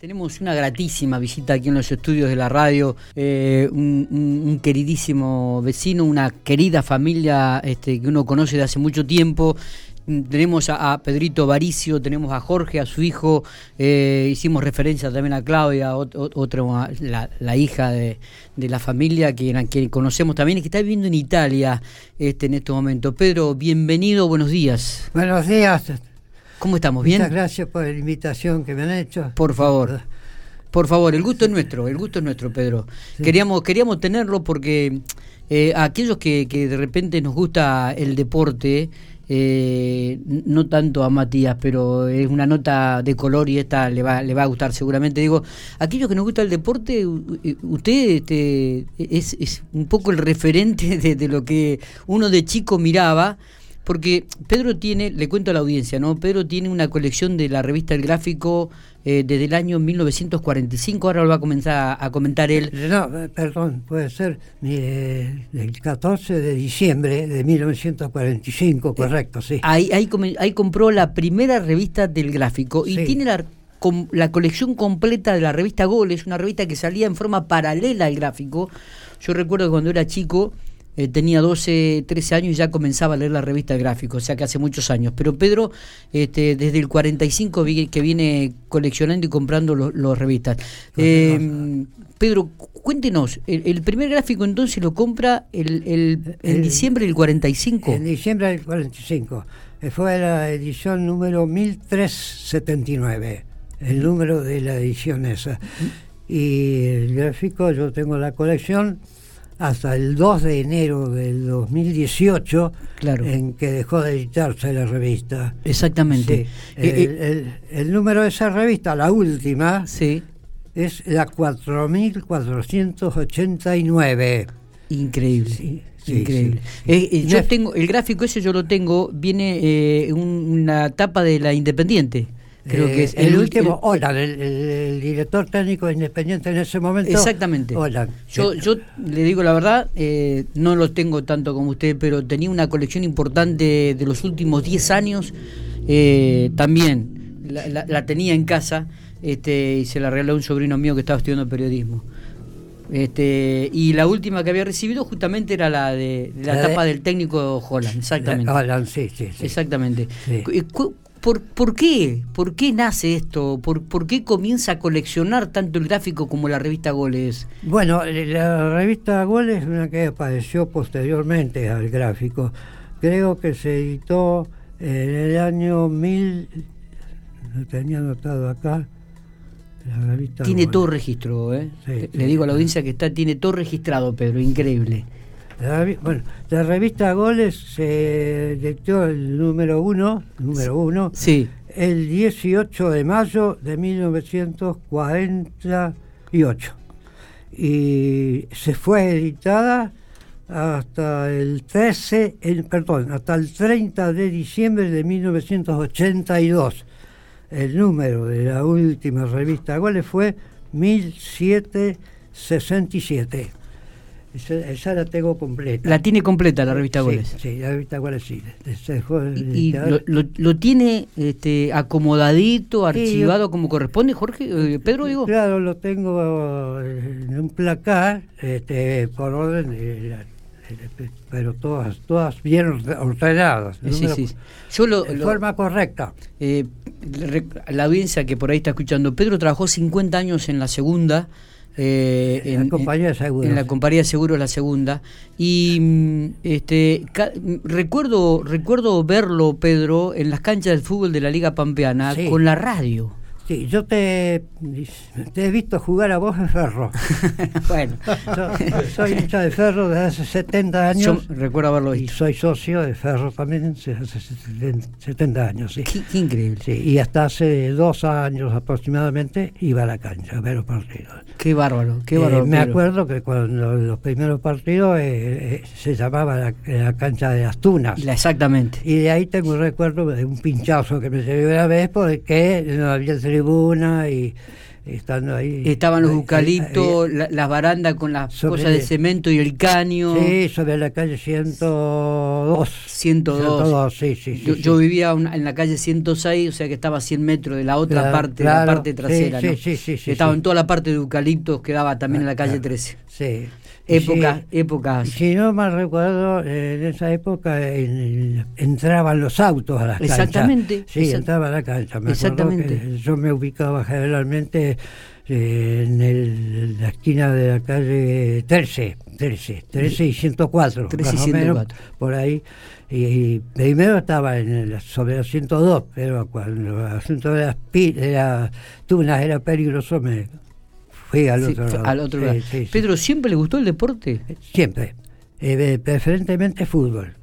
Tenemos una gratísima visita aquí en los estudios de la radio, eh, un, queridísimo vecino, una querida familia este, que uno conoce de hace mucho tiempo. Tenemos a, Pedrito Varicio, tenemos a Jorge, a su hijo, eh, hicimos referencia también a Claudia, otra, la, hija de, la familia que, que conocemos también y que está viviendo en Italia este, en este momento. Pedro, bienvenido, buenos días. Buenos días, ¿Cómo estamos? ¿Bien? Muchas gracias por la invitación que me han hecho. Por favor. Por favor, el gusto es nuestro, el gusto es nuestro, Pedro. Queríamos, queríamos tenerlo porque eh, aquellos que, que, de repente nos gusta el deporte, eh, no tanto a Matías, pero es una nota de color y esta le va, le va a gustar seguramente. Digo, aquellos que nos gusta el deporte, usted este, es, es un poco el referente de, de lo que uno de chico miraba porque Pedro tiene, le cuento a la audiencia, ¿no? Pedro tiene una colección de la revista El Gráfico eh, desde el año 1945, ahora lo va a comenzar a, comentar él. No, eh, perdón, puede ser eh, el 14 de diciembre de 1945, correcto, sí. Ahí, ahí, compró la primera revista del Gráfico y tiene la la colección completa de la revista Goles, una revista que salía en forma paralela al gráfico. Yo recuerdo que cuando era chico eh, tenía 12, 13 años y ya comenzaba a leer la revista gráfico, o sea que hace muchos años. Pero Pedro, este, desde el 45 que viene coleccionando y comprando los revistas. Eh, Pedro, cuéntenos, el, primer gráfico entonces lo compra el, en diciembre del 45. En diciembre del 45. Eh, fue la edición número 1379, el número de la edición esa. Y el gráfico, yo tengo la colección hasta el 2 de enero del 2018, claro. en que dejó de editarse la revista. Exactamente. Eh, eh, el, número de esa revista, la última, sí. es la 4489. Increíble. Increíble. Eh, yo tengo el gráfico ese yo lo tengo viene una tapa de la Independiente. Creo que es eh, el, último, Hola, el, director técnico independiente en ese momento. Exactamente. Yo, yo le digo la verdad, eh, no lo tengo tanto como usted, pero tenía una colección importante de los últimos 10 años. Eh, también la, tenía en casa este, y se la regaló a un sobrino mío que estaba estudiando periodismo. Este, y la última que había recibido justamente era la de, la, etapa del técnico Holland, exactamente. Holland, sí, sí, Exactamente. ¿Por, ¿Por qué? ¿Por qué nace esto? ¿Por, ¿Por qué comienza a coleccionar tanto el gráfico como la revista Goles? Bueno, eh, la revista Goles es una que apareció posteriormente al gráfico. Creo que se editó en el año 1000, lo tenía anotado acá, tiene todo registro, ¿eh? Le digo a la audiencia que está, tiene todo registrado, Pedro, increíble. La, bueno, la revista Goles se dictó el número uno, número uno, sí. el 18 de mayo de 1948 y se fue editada hasta el 13, el, perdón, hasta el 30 de diciembre de 1982. El número de la última revista Goles fue 1767. Esa, la tengo completa. ¿La tiene completa la revista Goles? Sí, la revista Goles sí. ¿Y, lo, tiene este, acomodadito, archivado como corresponde, Jorge? Eh, ¿Pedro, digo? Claro, lo tengo en un placar este, por orden, pero todas todas bien ordenadas. Sí, sí. Yo lo, en forma correcta. Eh, la audiencia que por ahí está escuchando, Pedro trabajó 50 años en la segunda eh, en, la compañía de seguros. En la compañía de seguros, la segunda. Y mm, este recuerdo, recuerdo verlo, Pedro, en las canchas del fútbol de la Liga Pampeana con la radio. Sí, yo te, te, he visto jugar a vos en Ferro. bueno. soy hincha de Ferro desde hace 70 años. recuerdo haberlo visto. Y soy socio de Ferro también desde hace 70 años. Sí. Qué, increíble. Sí, y hasta hace dos años aproximadamente iba a la cancha a ver los partidos. Qué bárbaro, qué eh, bárbaro. me acuerdo que cuando los primeros partidos eh, eh, se llamaba la, cancha de las Tunas. exactamente. Y de ahí tengo un recuerdo de un pinchazo que me llevé una vez porque no había tribuna y estando ahí. Estaban los eucaliptos, la- las barandas con las cosas de cemento y el caño. Sí, sobre la calle 102. 102. sí, sí. sí, yo, sí. yo vivía una- en la calle 106, o sea que estaba a 100 metros de la otra Claro, parte, la claro, parte sí, trasera. sí, ¿no? sí, sí, sí, estaba en toda la parte de eucaliptos que daba también en la calle Ah, 13. Sí. Épocas, Sí, épocas. Si no mal recuerdo, eh, en esa época en- entraban los autos a las canchas. Exactamente, Sí, exact- entraba a la cancha. Me Exactamente. que yo me ubicaba generalmente eh, en, el- la esquina de la calle 13, 13, 13 y 104, 13 y más o menos, 104. por ahí. Y, y primero estaba en el- sobre la 102, pero cuando el asunto de las, de las tunas era peligroso, me fui al Sí, otro lado. al otro lado. sí, sí. Pedro, ¿siempre le gustó el deporte? Siempre. Eh, preferentemente fútbol.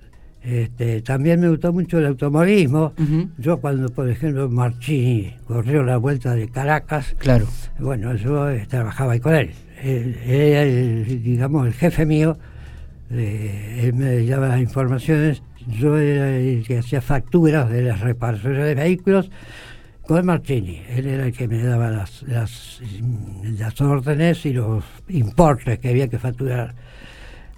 Este, también me gustó mucho el automovilismo. Ujú. Yo cuando, por ejemplo, Marchini corrió la vuelta de Caracas, Claro. bueno, yo eh, trabajaba ahí con él. Era, digamos, el jefe mío. Eh, él me daba las informaciones. Yo era el que hacía facturas de las reparaciones de vehículos con Martini. Él era el que me daba las, las, las órdenes y los importes que había que facturar.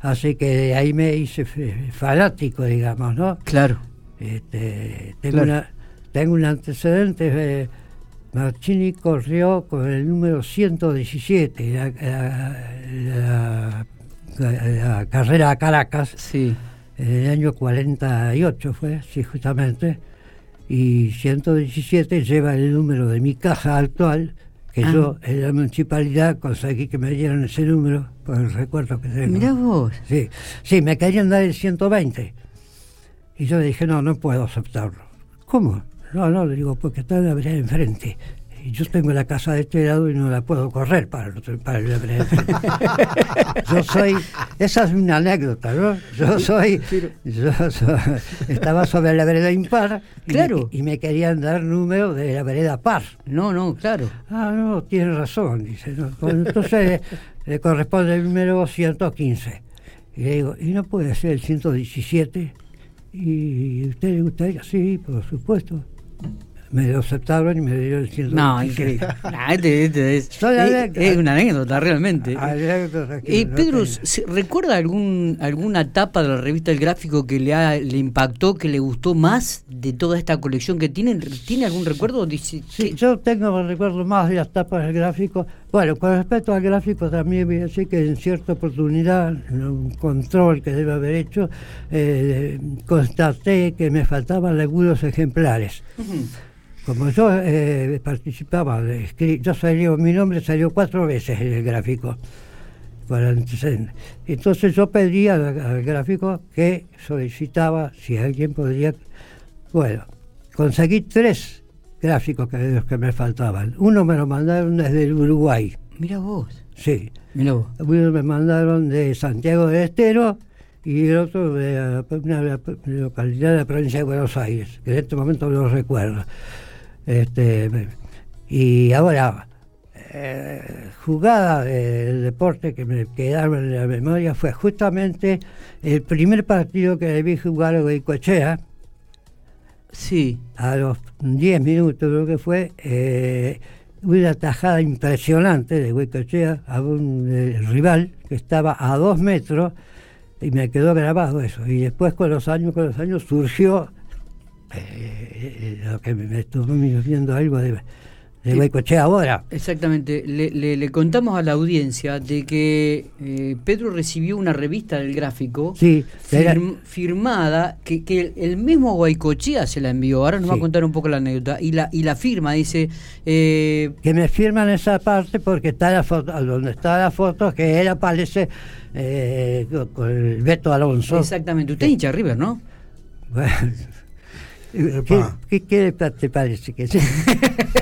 Así que de ahí me hice fanático, digamos, ¿no? Claro. Este, tengo, Claro. una, tengo un antecedente. eh, Marchini corrió con el número 117, la, la- la- la carrera a Caracas, Sí. en el año 48 fue, sí, justamente. Y 117 lleva el número de mi caja actual, que Ah. yo en la municipalidad conseguí que me dieran ese número, por el recuerdo que tengo. Mirá vos. Sí, sí, me querían dar el 120. Y yo le dije, no, no puedo aceptarlo. ¿Cómo? No, no, le digo, porque está la vereda enfrente. Yo tengo la casa de este lado y no la puedo correr para, el otro- para vereda enfrente. yo soy, esa es una anécdota, ¿no? Yo soy, yo soy- estaba sobre la vereda impar Claro. y me querían dar número de la vereda par. No, no, claro. Ah, no, tiene razón, dice. ¿no? Bueno, Entonces le corresponde el número 115. Y le digo, ¿y no puede ser el 117? ¿Y usted le gustaría? Sí, por supuesto. Me lo aceptaron y me dieron el 117. No, increíble. Nah, este- este es, es- es una anécdota realmente. Que Eh, Pedro, tengo. ¿se- ¿recuerda algún, alguna etapa de la revista El Gráfico que le, ha- le impactó, que le gustó más de toda esta colección que tiene? ¿Tiene algún recuerdo? Dice, Sí, yo tengo recuerdo más de las tapas del gráfico. Bueno, con respecto al gráfico también voy a decir que en cierta oportunidad, en un control que debe haber hecho, eh, constaté que me faltaban algunos ejemplares. Como yo eh, participaba, yo salió, mi nombre salió cuatro veces en el gráfico. Entonces yo pedí al, al gráfico que solicitaba si alguien podría. Bueno, conseguí tres gráficos que, de los que me faltaban. Uno me lo mandaron desde el Uruguay, Mira vos. sí. Mira vos. Uno me mandaron de Santiago del Estero y el otro de una localidad de la provincia de Buenos Aires, que en este momento no lo recuerdo. Este, y ahora, eh, jugada del deporte que me quedaron en la memoria fue justamente el primer partido que vi jugar a Goicoechea, Sí. a los 10 minutos creo que fue, eh, una tajada impresionante de Huecochea a un eh, rival que estaba a dos metros y me quedó grabado eso. Y después con los años, con los años surgió eh, lo que me, me estuvo viendo algo de, de Sí. Ahora. Exactamente. Le, le- le contamos a la audiencia de que eh, Pedro recibió una revista del gráfico Sí, era- firm- firmada que, que el, el mismo Guaycochea se la envió. Ahora nos va a Sí. contar un poco la anécdota. Y la, y la firma dice... eh, que me firman esa parte porque está la foto, donde está la foto que él aparece eh, con- el Beto Alonso. exactamente. Usted es hincha River, ¿no? Bueno, ¿Qué, qué, te parece que sí?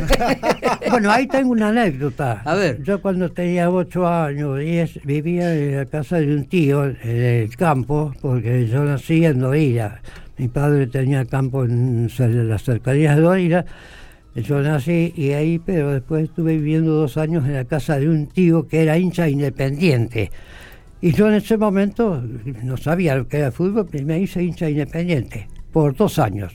bueno, ahí tengo una anécdota. A ver. Yo cuando tenía ocho años, diez, vivía en la casa de un tío en el campo, porque yo nací en Dorila. Mi padre tenía campo en, las cercanías de Dorila. Yo nací y ahí, pero después estuve viviendo dos años en la casa de un tío que era hincha independiente. Y yo en ese momento no sabía lo que era fútbol, pero me hice hincha independiente por dos años.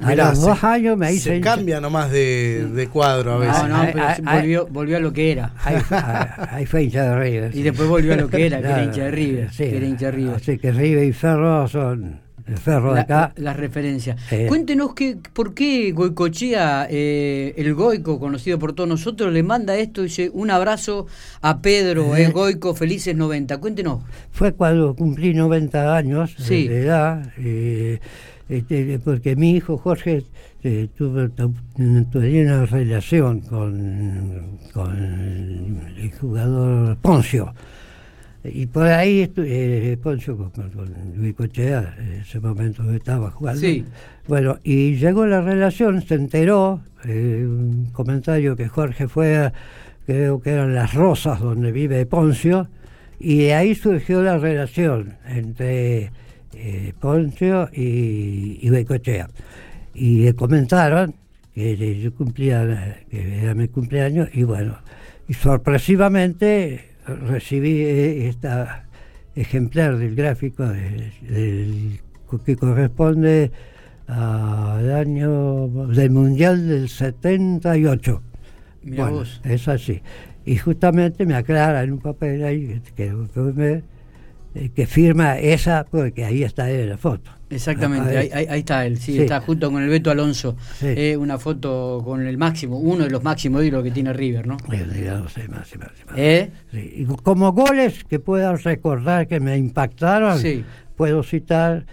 A los dos años me hice Se cambia nomás de, de cuadro a veces. No, no, pero ay, se ay. volvió, volvió a lo que era. Ahí, fue hincha de River. Y después volvió a lo que era, que era Claro, hincha de River. sí, que era hincha de River. Así que River y Ferro son el Ferro de La- acá. la- las referencias. Eh. Cuéntenos que, por qué Goicochea, eh, el Goico, conocido por todos nosotros, le manda esto, dice un abrazo a Pedro, Eh. eh, Goico, felices 90. Cuéntenos. Fue cuando cumplí 90 años Sí. de edad, eh, este, porque mi hijo Jorge eh, tuvo, tenía una relación con, con el jugador Poncio. Y por ahí eh, Poncio con Luis Cochea, en ese momento estaba jugando. Sí. Bueno, y llegó la relación, se enteró, eh, un comentario que Jorge fue, a- creo que eran las Rosas donde vive Poncio, y de ahí surgió la relación entre eh, Poncio y, y Bengoechea. Y le comentaron que yo cumplía, que era mi cumpleaños, y bueno, y sorpresivamente recibí eh, esta ejemplar del gráfico del- que corresponde al año del Mundial del 78. Mirá Bueno, vos. es así. Y justamente me aclara en un papel ahí que, que, me- eh, que firma esa, porque ahí está él en la foto. Exactamente, Ah, ahí, ahí- está él, sí, sí. está junto con el Beto Alonso. Sí. Eh, una foto con el máximo, uno de los máximos ídolos que tiene River, ¿no? Eh, más más más. ¿Eh? Y como goles que puedan recordar que me impactaron, puedo citar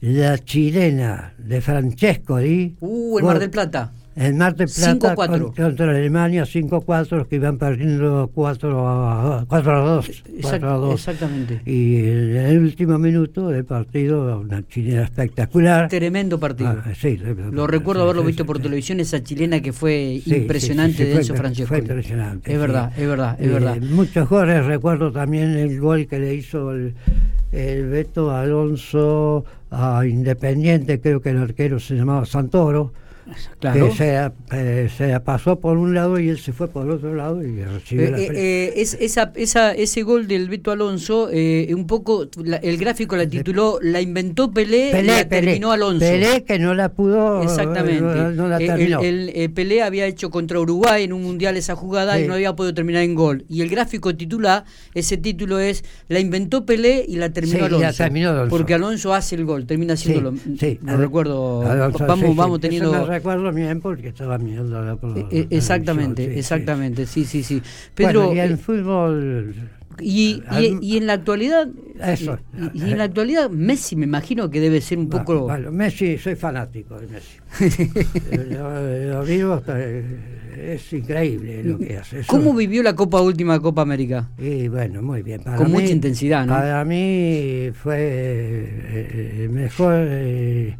la chilena de Francesco Di. Uh, el Mar del Plata. El Mar del Plata 5-4. con- contra Alemania 5-4, que iban perdiendo 4 a, 4 a 2. Exact- 4 a 2. exactamente. Y en el último minuto del partido, una chilena espectacular. Tremendo partido. Ah, sí, Lo recuerdo haberlo sí, visto por televisión, esa chilena que fue impresionante de Enzo Francesco. Fue impresionante. Es verdad, es verdad, es Eh, verdad. Muchos goles, recuerdo también el gol que le hizo el, el Beto Alonso a Independiente, creo que el arquero se llamaba Santoro, Claro. que se, eh, se pasó por un lado y él se fue por otro lado y recibió Eh, la eh, eh, es, esa, esa, ese gol del Beto Alonso, eh, un poco, la- el gráfico la tituló La inventó Pelé, y Pelé, la terminó Alonso. Pelé que no la pudo, Exactamente. no, no la Eh, terminó. El, el, eh, Pelé había hecho contra Uruguay en un mundial esa jugada y no había podido terminar en gol. Y el gráfico titula, ese título es La inventó Pelé y la terminó Sí, y Alonso. la terminó Alonso. Porque Alonso hace el gol, termina haciéndolo. sí. Lo recuerdo. Alonso, vamos, vamos teniendo. Recuerdo bien porque estaba mirando la por Eh, eh, exactamente, televisión, exactamente, sí, sí, sí. Pedro, Bueno, y el eh, fútbol y, al- y- y en la actualidad, Eso. y, y en la actualidad Messi me imagino que debe ser un poco... bueno, Messi, soy fanático de Messi. lo, lo vivo es increíble lo que hace. Eso- ¿Cómo vivió la Copa Última Copa América? Y bueno, muy bien. Para Con mí- mucha intensidad, ¿no? Para mí fue eh, mejor eh,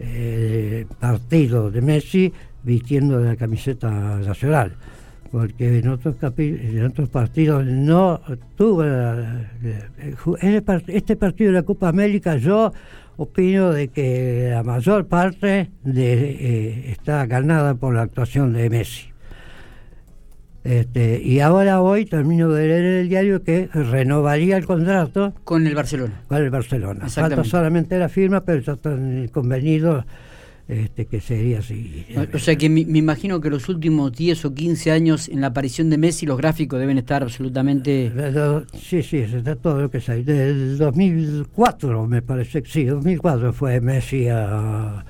eh, partido de Messi vistiendo la camiseta nacional. Porque en otros, en partidos no tuvo. part- este partido de la Copa América, yo opino de que la mayor parte de, eh, está ganada por la actuación de Messi. Este, y ahora hoy termino de leer el diario que renovaría el contrato Con el Barcelona. con el Barcelona. Falta solamente la firma, pero ya están convenidos este, que sería así. O sea que me, me imagino que los últimos 10 o 15 años en la aparición de Messi los gráficos deben estar absolutamente... Sí, sí, está todo lo que sé. Del 2004, me parece sí, 2004 fue Messi a,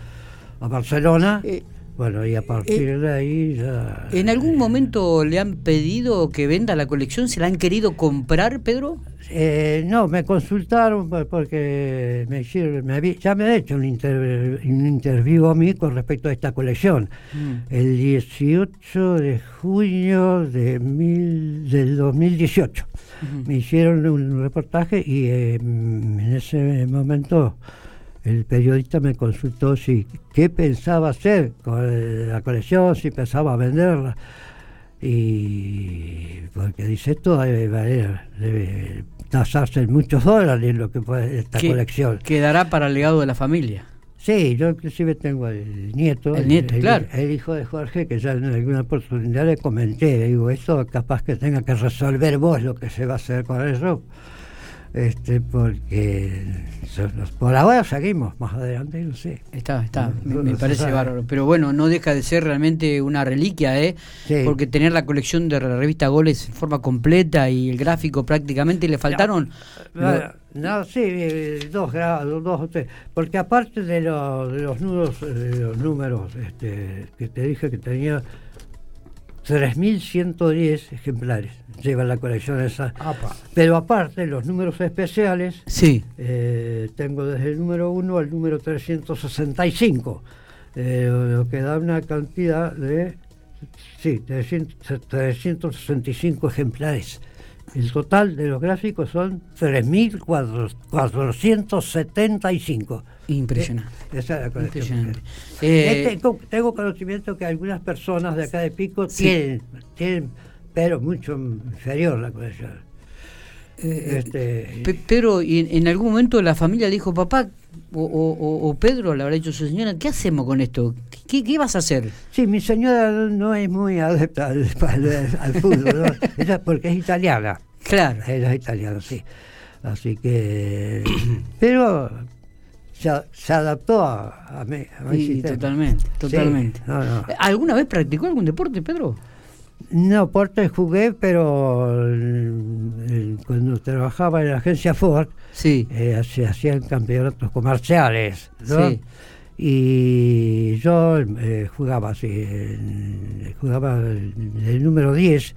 a Barcelona. Eh, bueno, y a partir de ahí ya. ¿En algún momento le han pedido que venda la colección? ¿Se la han querido comprar, Pedro? Eh, no, me consultaron por- porque me hicieron, me habí- ya me han hecho un, inter- un interview a mí con respecto a esta colección. Mm. El 18 de junio de mil, del 2018 Ujú. me hicieron un reportaje y eh, mm, en ese momento el periodista me consultó si qué pensaba hacer con la colección, si pensaba venderla. Y porque dice esto debe valer, debe tasarse en muchos dólares lo que puede esta colección. Quedará para el legado de la familia. Sí, yo inclusive tengo el nieto, El nieto, claro. el hijo de Jorge, que ya en alguna oportunidad le comenté, digo, esto capaz que tenga que resolver vos lo que se va a hacer con eso. Este, porque por ahora seguimos, más adelante no sé. Está, está, me, parece bárbaro. Pero bueno, no deja de ser realmente una reliquia, ¿eh? Porque tener la colección de la revista Goles en forma completa y el gráfico prácticamente le faltaron. No, sí, eh, dos grados, dos o tres. Porque aparte de, de los nudos, de los números este, que te dije que tenía 3.110 ejemplares lleva la colección esa. Pero aparte, los números especiales, sí. Eh, tengo desde el número 1 al número 365, eh, lo que da una cantidad de sí, 365 ejemplares. El total de los gráficos son 3.475. Impresionante. Eh, esa es la Impresionante. Eh, tengo, conocimiento que algunas personas de acá de Pico tienen, tienen, pero mucho inferior la colección. Eh, este, Pedro, ¿y en, algún momento la familia dijo, papá, o, Pedro le habrá dicho a su señora, ¿qué hacemos con esto? ¿Qué, qué vas a hacer? Sí, mi señora no es muy adepta al, fútbol, porque es italiana. Claro. Ella es italiana, sí. Así que. pero se, adaptó a, a mí. sí, totalmente, totalmente. ¿Alguna vez practicó algún deporte, Pedro? No, deporte jugué, pero cuando trabajaba en la agencia Ford, sí. Eh, se hacían campeonatos comerciales. ¿no? Sí y yo eh, jugaba así, jugaba el, número 10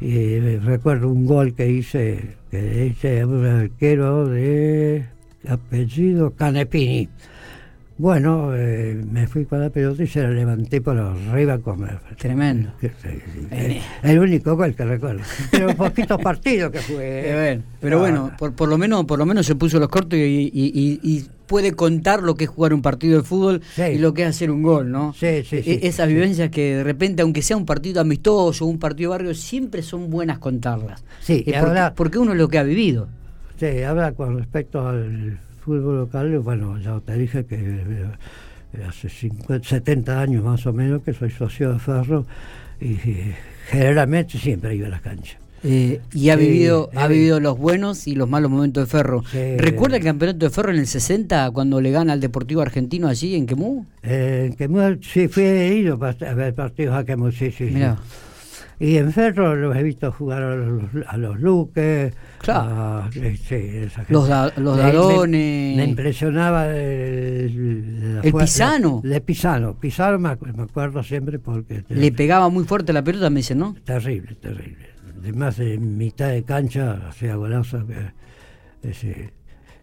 y recuerdo un gol que hice, que hice a un arquero de apellido Canepini. Bueno, eh, me fui con la pelota y se la levanté por arriba como... Tremendo. Eh. el, único gol que recuerdo. Pero poquitos partidos que jugué. pero bueno, por, por, lo menos por lo menos se puso los cortos y, puede contar lo que es jugar un partido de fútbol y lo que es hacer un gol, ¿no? Sí, sí, sí. E, esas vivencias que de repente, aunque sea un partido amistoso o un partido de barrio, siempre son buenas contarlas. Sí, y porque uno es lo que ha vivido. Sí, habla con respecto al fútbol local, bueno, ya te dije que eh, hace 50, 70 años más o menos que soy socio de Ferro y, generalmente siempre iba a las canchas. Eh, y ha vivido ha vivido los buenos y los malos momentos de Ferro. ¿Recuerda el campeonato de Ferro en el 60 cuando le gana al Deportivo Argentino allí en Quemú? Eh, en Quemú sí, fui ido a ver partidos a Quemú, sí, sí. Y en Ferro los he visto jugar a los, a los Luques, claro. los, los Dadones. Me, impresionaba el, el Pisano. De Pisano. Pisano me, acuerdo siempre porque... Le pegaba muy fuerte la pelota, me dicen, ¿no? Terrible, terrible. Además de mitad de cancha, hacía golazo. Ese,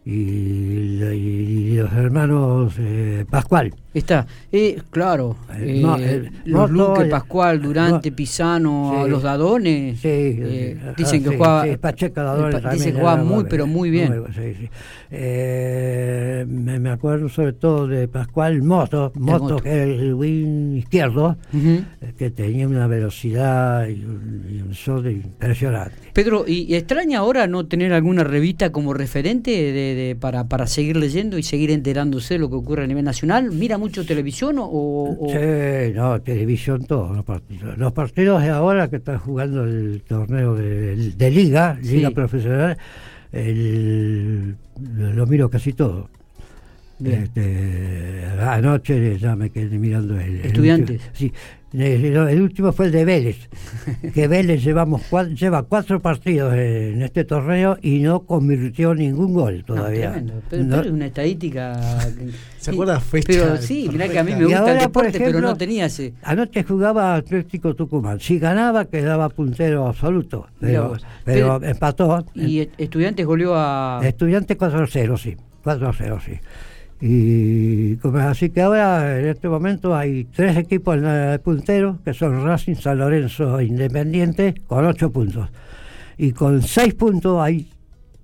y, los hermanos eh, Pascual. Está, eh, claro, eh, los Luque, Pascual, Durante, Pisano, los Dadones. Sí, dicen que juega. Dice que juega muy, pero muy bien. me, me, acuerdo sobre todo de Pascual Moto, Moto, que era el wing izquierdo, que tenía una velocidad y un, y impresionante. Pedro, ¿y extraña ahora no tener alguna revista como referente de, para, para seguir leyendo y seguir enterándose de lo que ocurre a nivel nacional? ¿Mira mucho televisión o...? Sí, no, televisión los partidos. Los partidos de ahora que están jugando el torneo de, liga, liga profesional, lo miro casi todo. Este, anoche ya me quedé mirando el... ¿Estudiantes? sí, el, último fue el de Vélez, que Vélez llevamos lleva cuatro partidos en este torneo y no convirtió ningún gol todavía. pero, es una estadística. ¿Se acuerda fecha? Pero sí, mirá que a mí me gusta el deporte, pero no tenía ese. Anoche jugaba Atlético Tucumán. Si ganaba, quedaba puntero absoluto, pero, pero, empató. ¿Y Estudiantes goleó a.? Estudiantes 4-0, sí. 4-0, sí. Y así que ahora en este momento hay tres equipos en el puntero, que son Racing, San Lorenzo e Independiente, con ocho puntos. Y con seis puntos hay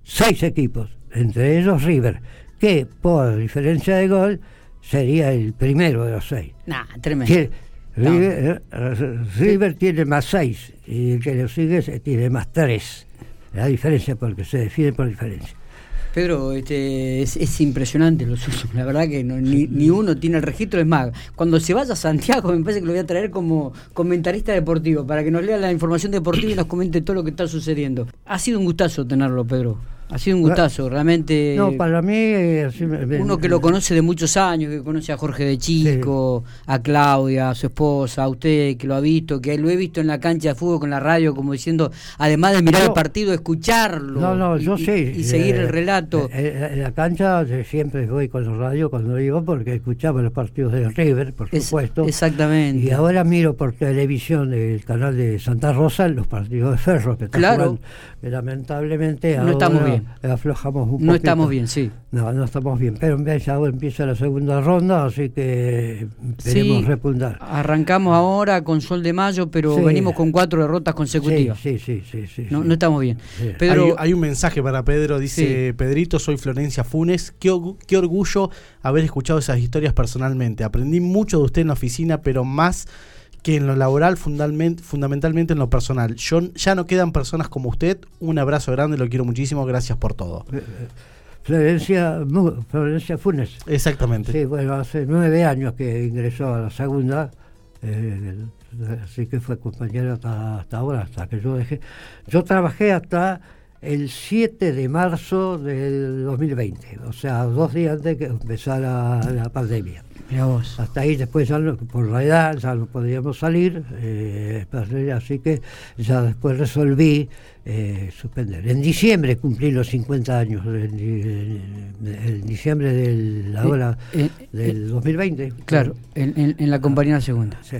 seis equipos, entre ellos River, que por diferencia de gol sería el primero de los seis. Nah, tremendo. River, eh, River, tiene más seis y el que lo sigue tiene más tres. La diferencia porque se define por diferencia. Pedro, este, es, impresionante los usos, la verdad que ni, uno tiene el registro, es más, cuando se vaya a Santiago me parece que lo voy a traer como comentarista deportivo, para que nos lea la información deportiva y nos comente todo lo que está sucediendo. Ha sido un gustazo tenerlo, Pedro. Ha sido un gustazo, realmente. No, para mí. eh, me- Uno que lo conoce de muchos años, que conoce a Jorge de Chico, a Claudia, a su esposa, a usted, que lo ha visto, que lo he visto en la cancha de fútbol con la radio, como diciendo, además de mirar No. el partido, escucharlo. No, no, yo y- sí. Y, seguir eh, el relato. eh, eh, En la cancha eh, siempre voy con la radio cuando iba porque escuchaba los partidos de River, por Es- supuesto. exactamente. Y ahora miro por televisión el canal de Santa Rosa los partidos de Ferro que Claro. jugando. Que lamentablemente No ahora estamos bien. Aflojamos un no poquito. estamos bien, sí. No, no estamos bien. Pero en vez ahora empieza la segunda ronda, así que esperemos Sí. repuntar. Arrancamos ahora con Sol de Mayo, pero Sí. venimos con cuatro derrotas consecutivas. Sí, sí, sí, sí. No, sí. no estamos bien. Sí. Pedro, hay, hay un mensaje para Pedro, dice Pedrito, soy Florencia Funes, qué, qué orgullo haber escuchado esas historias personalmente. Aprendí mucho de usted en la oficina, pero más que en lo laboral, fundamentalmente en lo personal. Yo, ya no quedan personas como usted. Un abrazo grande, lo quiero muchísimo, gracias por todo. Eh, eh, Florencia, Florencia Funes. Exactamente. Sí, bueno, hace nueve años que ingresó a la segunda, eh, así que fue compañero hasta, hasta ahora, hasta que yo dejé. Yo trabajé hasta el 7 de marzo del 2020, o sea, dos días antes que empezara la pandemia. Vos. Hasta ahí después ya no- por la edad ya no podíamos salir, eh, así que ya después resolví eh, suspender. En diciembre cumplí los 50 años, en, en- en diciembre del, ahora, Eh, eh, del 2020. Claro, en, en- en la compañía segunda. Sí.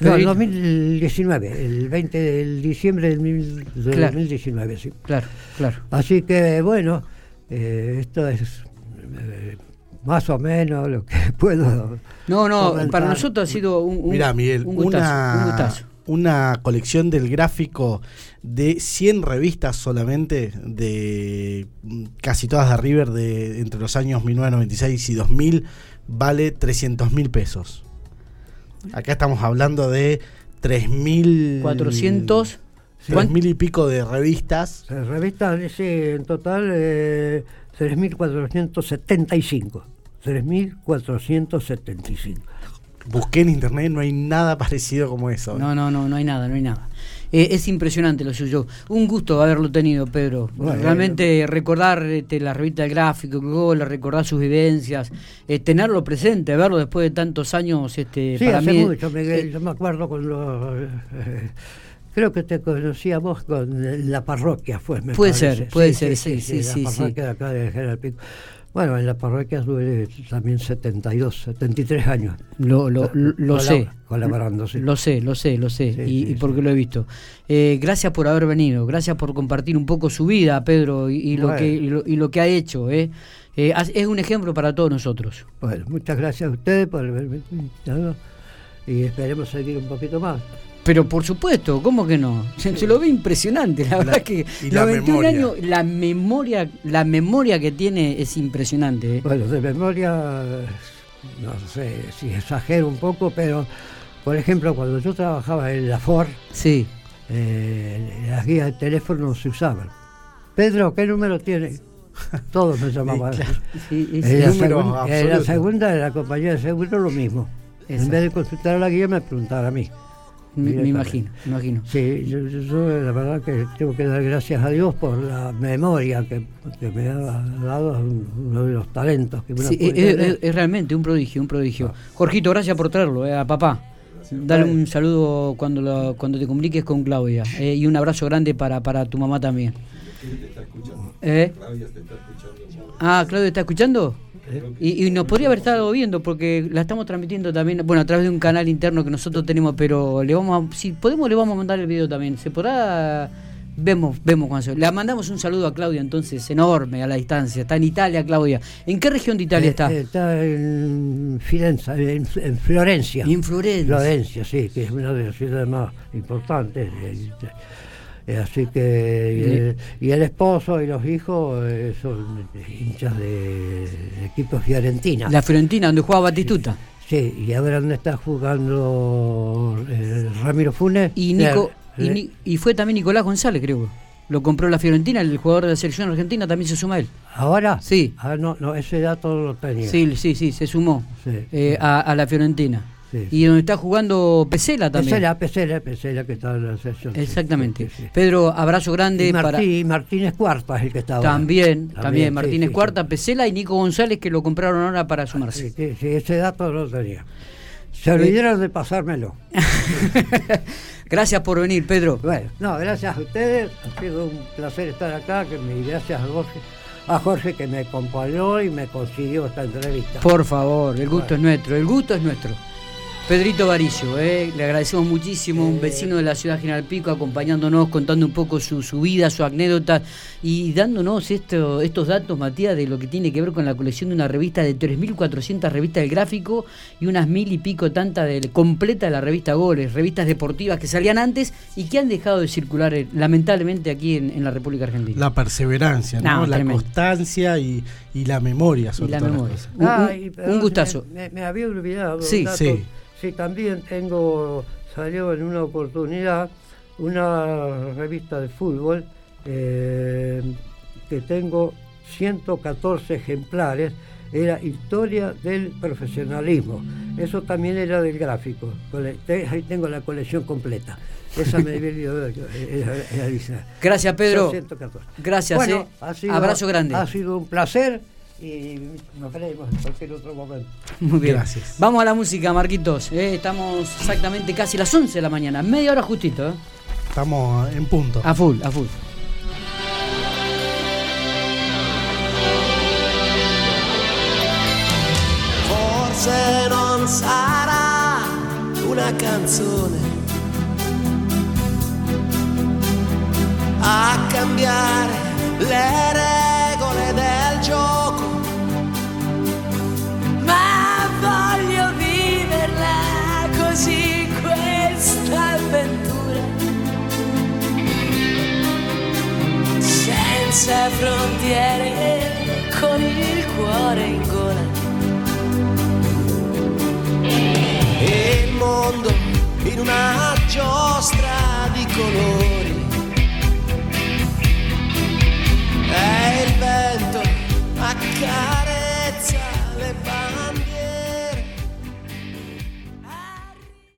No, el Pedrito. 2019, el 20 de diciembre del, mil- del Claro. 2019, sí. Claro, claro. Así que bueno, eh, esto es eh, más o menos lo que puedo. No, no, comentar. para nosotros ha sido un, un, Mira, Miguel, un gustazo, un una, gustazo. una colección del gráfico de 100 revistas solamente, de casi todas de River, de entre los años 1996 y 2000, vale 300 mil pesos. Acá estamos hablando de 3.000... 400. tres mil y pico de revistas. La revista dice en total eh, 3.475. 3.475. Busqué en internet, no hay nada parecido como eso. No, no, no, no hay nada, no hay nada. Eh, es impresionante lo suyo. Un gusto haberlo tenido, Pedro. Bueno, Realmente recordar este, la revista del gráfico, Google, recordar sus vivencias, eh, tenerlo presente, verlo después de tantos años, este, Sí, para hace mí. mucho, Miguel. eh, Yo me acuerdo cuando. eh, creo que te conocía vos con la parroquia, fue. me Puede parece. ser, puede ser, sí, sí, La sí, sí. parroquia de acá de General Pico. Bueno, en la parroquia estuve también 72, 73 años. lo lo, lo, lo sé. Colaborando, sí. Lo sé, lo sé, lo sé, Sí, y, sí, y porque lo he visto. Eh, gracias por haber venido, gracias por compartir un poco su vida, Pedro, y, y lo, que, y, lo, y lo que ha hecho. ¿eh? Eh, es un ejemplo para todos nosotros. Bueno, muchas gracias a ustedes por haberme invitado y esperemos seguir un poquito más. Pero por supuesto, ¿cómo que no? Se, se lo ve impresionante, la, verdad que y los la 21 memoria. años, la memoria, la memoria que tiene es impresionante. ¿eh? Bueno, de memoria, no sé si exagero un poco, pero por ejemplo, cuando yo trabajaba en la Ford, Sí. eh, las guías de teléfono no se usaban. Pedro, ¿qué número tiene? Todos me llamaban. claro. sí, es- En la, segun- en la segunda de la compañía de seguro lo mismo. Exacto. En vez de consultar a la guía me preguntaba a mí. Me, imagino, me imagino. Sí, yo, yo- yo la verdad que tengo que dar gracias a Dios por la memoria que, que me ha dado uno de los talentos que Sí, es, es- es realmente un prodigio, un prodigio. Jorgito, gracias por traerlo, eh, a papá. Dale un saludo cuando lo- cuando te comuniques con Claudia eh, y un abrazo grande para, para tu mamá también. ¿Eh? Ah, Claudia está escuchando. Y, y nos podría haber estado viendo porque la estamos transmitiendo también, bueno, a través de un canal interno que nosotros tenemos, pero le vamos a, si podemos le vamos a mandar el video también. ¿Se podrá? Vemos, vemos cuando se- Le mandamos un saludo a Claudia entonces, enorme a la distancia. Está en Italia, Claudia. ¿En qué región de Italia Eh, está? eh, está en Firenze, en, en Florencia. En Florencia. Florencia, sí, que es una de las ciudades más importantes. eh, eh, así que. Y el, y el esposo y los hijos eh, son hinchas de, de equipo Fiorentina. La Fiorentina, donde jugaba Batistuta. Sí, y ahora donde está jugando eh, Ramiro Funes. Y, Nico, Eh, y, fue también Nicolás González, creo. Lo compró la Fiorentina, el jugador de la selección argentina también se suma a él. ¿Ahora? Sí. Ah, no, no, ese dato lo tenía. Sí, sí, sí, se sumó Sí. eh, a, a la Fiorentina. Sí, y donde está jugando Pesela también. Pesela, Pesela, Pesela que está en la sesión. Exactamente. Pedro, abrazo grande y para. Martínez Cuarta es el que está También, también, Martínez Cuarta, Pesela y Nico González que lo compraron ahora para sumarse. Sí, sí, ese dato lo tenía. Se olvidaron de pasármelo. gracias por venir, Pedro. Bueno, no, gracias a ustedes. Ha sido un placer estar acá. Que me, gracias a Jorge, a Jorge que me acompañó y me consiguió esta entrevista. Por favor, el gusto es nuestro, el gusto es nuestro. Pedrito Varillo, eh, le agradecemos muchísimo, un vecino de la ciudad General Pico, acompañándonos, contando un poco su, vida, su anécdota y dándonos esto, estos datos, Matías, de lo que tiene que ver con la colección de una revista de 3.400 revistas del gráfico y unas mil y pico tantas de, completa de la revista Goles, revistas deportivas que salían antes y que han dejado de circular eh, lamentablemente aquí en, la República Argentina. La perseverancia, la constancia y, la memoria. Sobre la memoria. Un, gustazo. Me, había olvidado. Sí, sí. Sí, también tengo, salió en una oportunidad una revista de fútbol eh, que tengo 114 ejemplares, era Historia del Profesionalismo. Eso también era del gráfico. Ahí tengo la colección completa. Esa me Gracias, Pedro. Gracias, eh. abrazo grande. Ha sido un placer y nos veremos en cualquier otro momento. Muy bien. Gracias. Vamos a la música, Marquitos. Eh, estamos exactamente casi las 11 de la mañana, media hora justito. Eh. Estamos en punto. A full, a full. Forse non sarà una canzone a cambiare le frontiere con il cuore in gola. E il mondo in una giostra di colori. E il vento a casa.